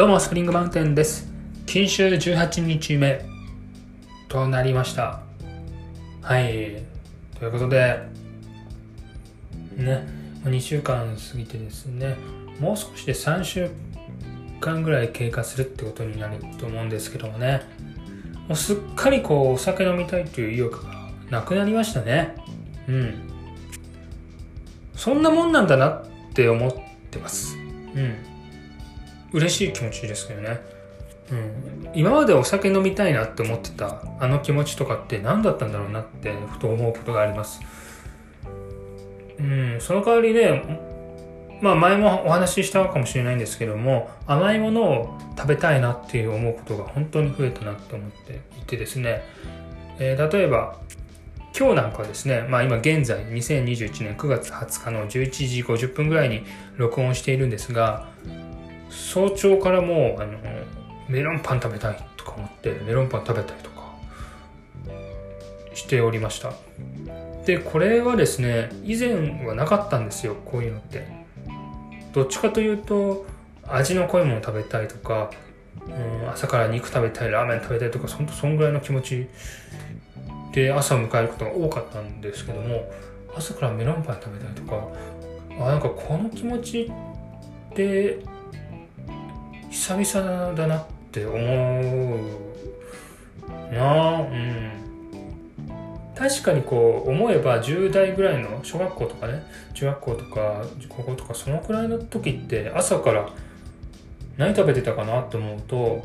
どうも、スプリングマウンテンです。禁酒18日目となりました。はい。ということで、ね、2週間過ぎてですね、もう少しで3週間ぐらい経過するってことになると思うんですけどもね、もうすっかりこう、お酒飲みたいという意欲がなくなりましたね。うん。そんなもんなんだなって思ってます。うん。嬉しい気持ちですけどね。うん、今までお酒飲みたいなって思ってたあの気持ちとかって何だったんだろうなってふと思うことがあります。うん、その代わりね、まあ前もお話ししたかもしれないんですけども、甘いものを食べたいなっていう思うことが本当に増えたなって思っていてですね、えー例えば今日なんかですね、まあ今現在2021年9月20日の11時50分ぐらいに録音しているんですが、早朝からもうあのメロンパン食べたいとか思ってメロンパン食べたりとかしておりました。でこれはですね以前はなかったんですよこういうのって。どっちかというと味の濃いもの食べたいとか、うん、朝から肉食べたいラーメン食べたいとかそんとそんぐらいの気持ちで朝を迎えることが多かったんですけども朝からメロンパン食べたいとかあなんかこの気持ちって久々だなって思うな。あうん。確かにこう思えば10代ぐらいの小学校とかね中学校とか高校とかそのくらいの時って朝から何食べてたかなって思うと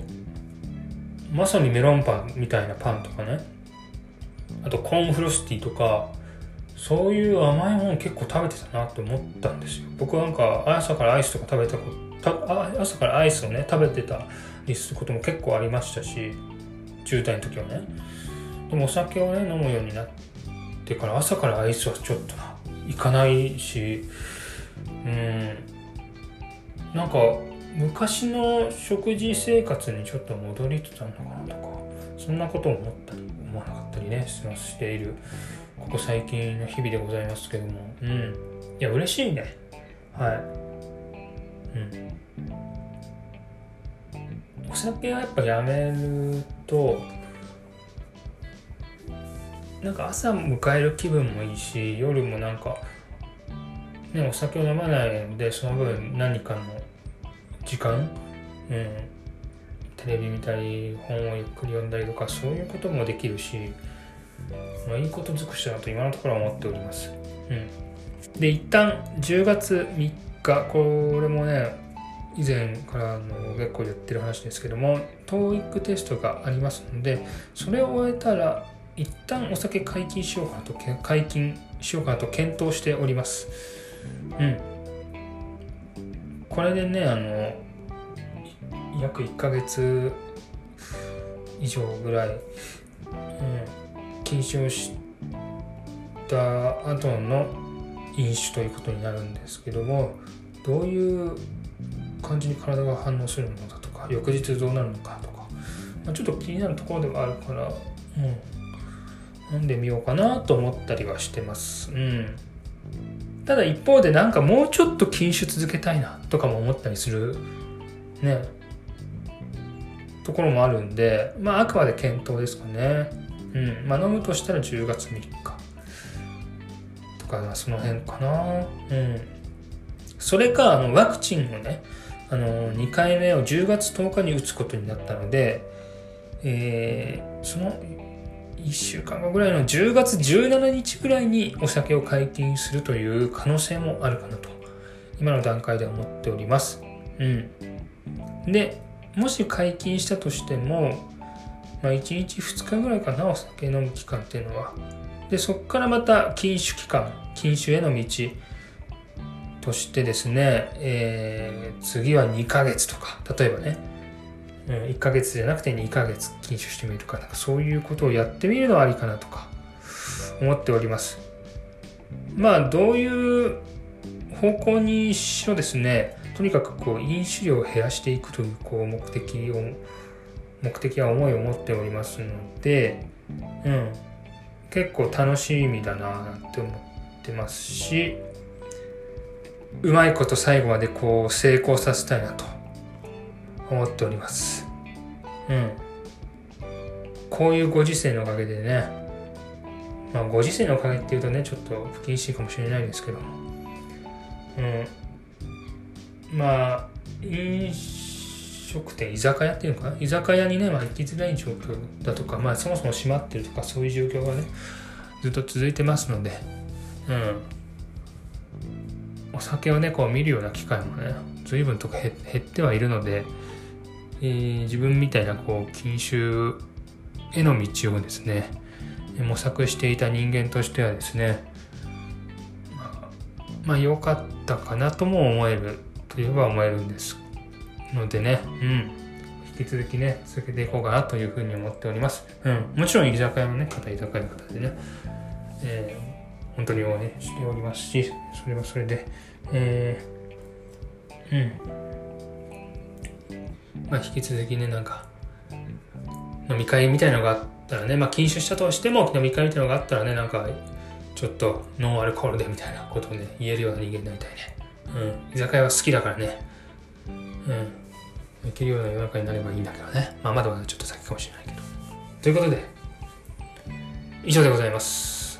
まさにメロンパンみたいなパンとかね。あとコーンフロスティとかそういう甘いもの結構食べてたなって思ったんですよ。僕なんか朝からアイスとか食べたこと朝からアイスをね食べてたりすることも結構ありましたし10代の時はね。でもお酒をね飲むようになってから朝からアイスはちょっとないかないしうん。なんか昔の食事生活にちょっと戻りつつあるのかなとかそんなことを思ったり思わなかったりねしている。ここ最近の日々でございますけども。うん。いや嬉しいね。はい。うん。お酒はやっぱやめるとなんか朝迎える気分もいいし夜もなんかねお酒を飲まないのでその分何かの時間、うん、テレビ見たり本をゆっくり読んだりとかそういうこともできるし、まあ、いいこと尽くしたなと今のところは思っております、うん、で一旦10月3日これもね以前からの結構言ってる話ですけども TOEIC テストがありますのでそれを終えたら一旦お酒解禁しようかなと解禁しようかなと検討しております。うん。これでねあの約1ヶ月以上ぐらい、うん、禁酒をした後の飲酒ということになるんですけどもどういう感じに体が反応するのだとか翌日どうなるのかとか、まあ、ちょっと気になるところではあるから、うん、飲んでみようかなと思ったりはしてます。うん、ただ一方でなんかもうちょっと禁酒続けたいなとかも思ったりするねところもあるんでまああくまで検討ですかね。うん、まあ飲むとしたら10月3日とかその辺かな。うんそれかあのワクチンをねあの2回目を10月10日に打つことになったので、えー、その1週間後ぐらいの10月17日ぐらいにお酒を解禁するという可能性もあるかなと今の段階で思っております。うん、でもし解禁したとしても、まあ、1日2日ぐらいかなお酒飲む期間っていうのは。でそこからまた禁酒期間禁酒への道としてですね、えー、次は2ヶ月とか、例えばね、うん、1ヶ月じゃなくて2ヶ月禁酒してみるか、なんかそういうことをやってみるのはありかなとか、思っております。まあ、どういう方向にしろですね、とにかくこう、飲酒量を減らしていくというこう目的を、目的は思いを持っておりますので、うん、結構楽しみだななんて思ってますし、うまいこと最後までこう成功させたいなと思っております。うん。こういうご時世のおかげでねまあご時世のおかげっていうとねちょっと不謹慎かもしれないですけどうん。まあ飲食店居酒屋っていうのかな？居酒屋にね、まあ、行きづらい状況だとかまあそもそも閉まってるとかそういう状況がねずっと続いてますのでうん。お酒をねこう見るような機会もね随分と減ってはいるので、えー、自分みたいなこう禁酒への道をですね模索していた人間としてはですねまあ良かったかなとも思えるといえば思えるんですのでねうん引き続きね続けていこうかなというふうに思っております、うん、もちろん居酒屋のね方居酒屋の方でね、えー、本当に応援しておりますしそれはそれでえー、うんまあ引き続きねなんか飲み会みたいなのがあったらね、まあ、禁酒したとしても飲み会みたいなのがあったらね、なんか、ちょっとノンアルコールでみたいなことをね、言えるような人間になりたいね。うん。居酒屋は好きだからね。うん。いけるような世の中になればいいんだけどね。まあ、まだまだちょっと先かもしれないけど。ということで、以上でございます。